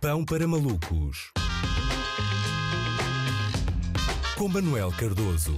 Pão para malucos. Com Manuel Cardoso.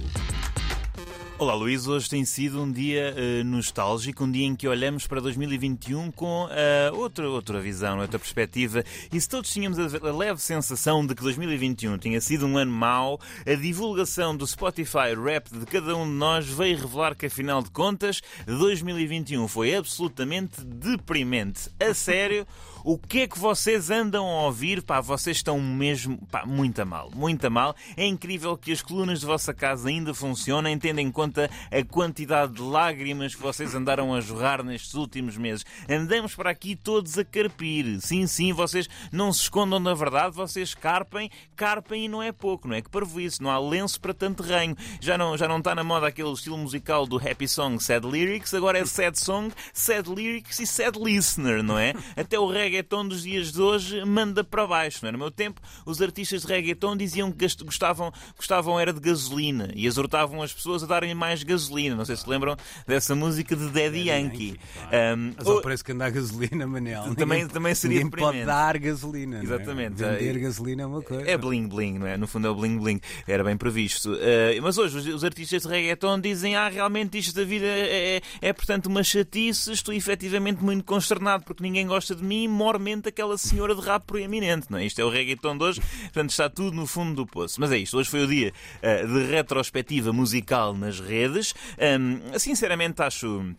Olá Luís, hoje tem sido um dia uh, nostálgico, um dia em que olhamos para 2021 com uh, outra, outra visão, outra perspectiva. E se todos tínhamos a, a, leve sensação de que 2021 tinha sido um ano mau, a divulgação do Spotify Rap de cada um de nós veio revelar que, afinal de contas, 2021 foi absolutamente deprimente. A sério. O que é que vocês andam a ouvir? Pá, vocês estão mesmo, pá, muito a mal, muito a mal. É incrível que as colunas de vossa casa ainda funcionem, tendo em conta a quantidade de lágrimas que vocês andaram a jorrar nestes últimos meses. Andamos para aqui todos a carpir. Sim, sim, vocês não se escondam da verdade, vocês carpem, carpem e não é pouco, não é que isso, não há lenço para tanto terreno. Já não, já não está na moda aquele estilo musical do happy song, sad lyrics, agora é sad song, sad lyrics e sad listener, não é? Até o reggae reggaeton dos dias de hoje manda para baixo. Não é? No meu tempo, os artistas de reggaeton diziam que gostavam, gostavam era de gasolina e exortavam as pessoas a darem mais gasolina. Não sei se lembram dessa música de Daddy Yankee. Um, Mas ao preço que anda a gasolina, Manel. Também, também seria Ninguém pode dar gasolina. É? Exatamente. É? Vender gasolina é uma coisa. É bling bling, não é? No fundo é o bling bling. Era bem previsto. Uh, mas hoje os, os, artistas de reggaeton dizem: ah, realmente isto da vida é, é, é portanto uma chatice. Estou efetivamente muito consternado porque ninguém gosta de mim mormente aquela senhora de rap proeminente, não é? Isto é o reggaeton de hoje, portanto está tudo no fundo do poço. Mas é isto, hoje foi o dia uh, de retrospectiva musical nas redes. Um, sinceramente acho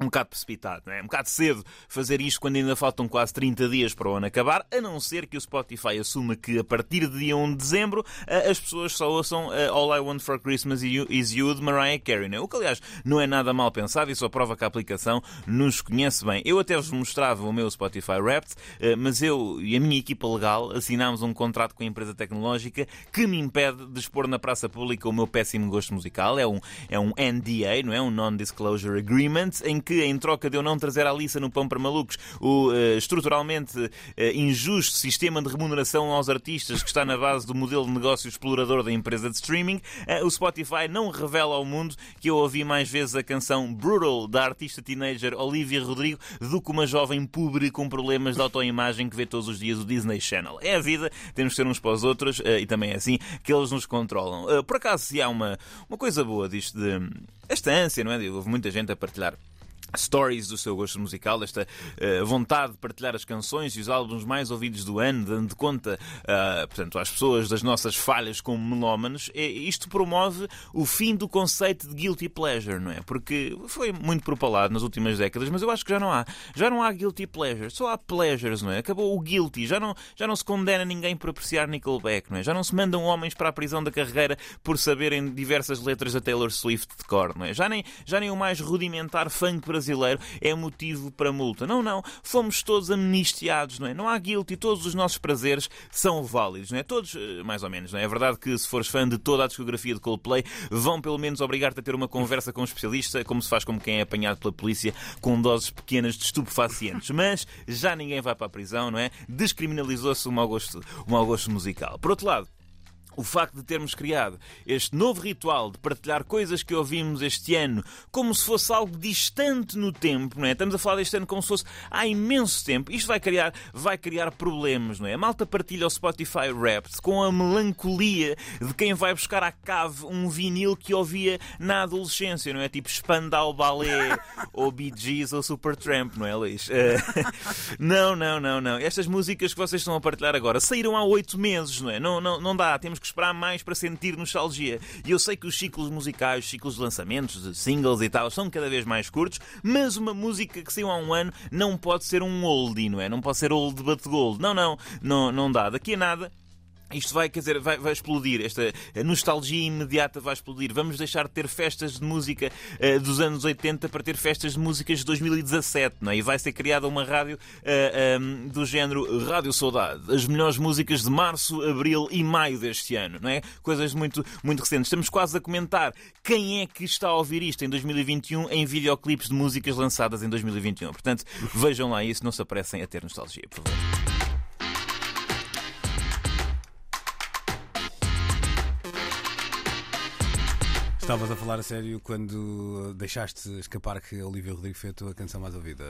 um bocado precipitado, é? Um bocado cedo fazer isto quando ainda faltam quase 30 dias para o ano acabar, a não ser que o Spotify assuma que a partir de dia 1 de dezembro as pessoas só ouçam All I Want for Christmas Is You de Mariah Carey, é? O que aliás não é nada mal pensado e só prova que a aplicação nos conhece bem. Eu até vos mostrava o meu Spotify Wrapped, mas eu e a minha equipa legal assinámos um contrato com a empresa tecnológica que me impede de expor na praça pública o meu péssimo gosto musical. É um, é um NDA, não é? Um Non-Disclosure Agreement, em que, em troca de eu não trazer à lista no Pão para Malucos o uh, estruturalmente uh, injusto sistema de remuneração aos artistas que está na base do modelo de negócio explorador da empresa de streaming, uh, o Spotify não revela ao mundo que eu ouvi mais vezes a canção Brutal da artista teenager Olivia Rodrigo do que uma jovem pobre com problemas de autoimagem que vê todos os dias o Disney Channel. É a vida, temos que ser uns para os outros e também é assim que eles nos controlam. Por acaso, se há uma, uma coisa boa disto de. Esta ânsia, não é? Houve muita gente a partilhar stories do seu gosto musical, esta uh, vontade de partilhar as canções e os álbuns mais ouvidos do ano, dando conta, uh, portanto, às pessoas das nossas falhas como melómanos, e isto promove o fim do conceito de guilty pleasure, não é? Porque foi muito propalado nas últimas décadas, mas eu acho que já não há. Já não há guilty pleasure, só há pleasures, não é? Acabou o guilty, já não, já não se condena ninguém por apreciar Nickelback, não é? Já não se mandam homens para a prisão da carreira por saberem diversas letras da Taylor Swift de cor, não é? Já nem, já nem o mais rudimentar funk brasileiro brasileiro é motivo para multa. Não, não. Fomos todos amnistiados, não é? Não há guilty. Todos os nossos prazeres são válidos, não é? Todos, eh, mais ou menos, não é? É verdade que se fores fã de toda a discografia de Coldplay, vão pelo menos obrigar-te a ter uma conversa com um especialista, como se faz com quem é apanhado pela polícia com doses pequenas de estupefacientes. Mas já ninguém vai para a prisão, não é? Descriminalizou-se o mau gosto, o mau gosto musical. Por outro lado, o facto de termos criado este novo ritual de partilhar coisas que ouvimos este ano como se fosse algo distante no tempo, não é? Estamos a falar deste ano como se fosse há imenso tempo. Isto vai criar, vai criar problemas, não é? A malta partilha o Spotify Wrapped com a melancolia de quem vai buscar à cave um vinil que ouvia na adolescência, não é? Tipo Spandau Ballet ou Bee Gees ou Supertramp, não é, Luís? Uh, não, não, não, não. Estas músicas que vocês estão a partilhar agora saíram há oito meses, não é? Não, não, não dá. Temos que que esperar mais para sentir nostalgia. E eu sei que os ciclos musicais, os ciclos de lançamentos, de singles e tal, são cada vez mais curtos, mas uma música que saiu há um ano não pode ser um oldie, não é? Não pode ser old but gold. Não, não, não, não dá. Daqui a nada isto vai, quer dizer, vai, vai, explodir, esta nostalgia imediata vai explodir. Vamos deixar de ter festas de música uh, dos anos 80 para ter festas de músicas de 2017, não é? E vai ser criada uma rádio uh, eh, um, ehm, do género Rádio Saudade. As melhores músicas de março, abril e maio deste ano, não é? Coisas muito, muito recentes. Estamos quase a comentar quem é que está a ouvir isto em 2021 em videoclipes de músicas lançadas em 2021. Portanto, vejam lá isso, não se apressem a ter nostalgia, por favor. Estavas a falar a sério quando deixaste escapar que a Olivia Rodrigo foi a tua canção mais ouvida.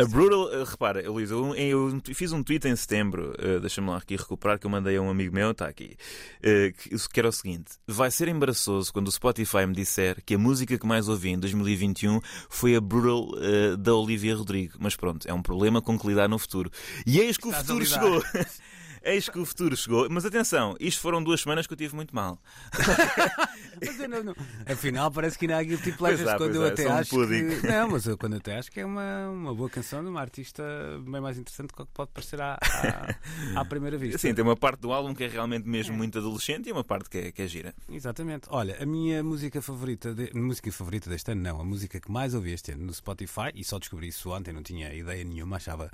A Brutal, uh, repara, Luísa, eu, eu, fiz um tweet em setembro, uh, deixa-me lá aqui recuperar, que eu mandei a um amigo meu, está aqui, uh, que, que era o seguinte: vai ser embaraçoso quando o Spotify me disser que a música que mais ouvi em 2021 foi a Brutal uh, da Olivia Rodrigo. Mas pronto, é um problema com que lidar no futuro. E eis que o futuro chegou. Eis que o futuro chegou. Mas atenção, isto foram duas semanas que eu tive muito mal. mas eu não, não. Afinal, parece que ainda há tipo Pleasures é, quando eu é, até acho. Um que... Não, mas eu quando até acho que é uma, uma boa canção de uma artista bem mais interessante do que pode parecer à, à, à, primeira vista. Sim, tem uma parte do álbum que é realmente mesmo é. muito adolescente e uma parte que é, que é gira. Exatamente. Olha, a minha música favorita, de... música favorita deste ano, não, a música que mais ouvi este ano no Spotify, e só descobri isso ontem, não tinha ideia nenhuma, achava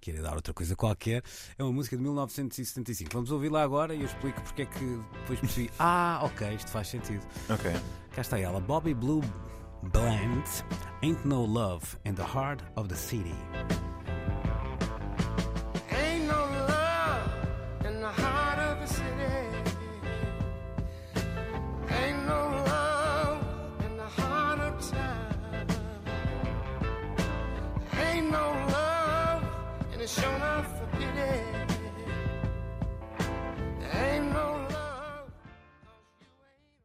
queria dar outra coisa qualquer. É uma música de 1975. Vamos ouvir lá agora e eu explico porque é que depois percebi. Ah, ok, isto faz sentido. Ok. Cá está ela, Bobby Blue Bland, Ain't No Love in the Heart of the City. shown up for pity.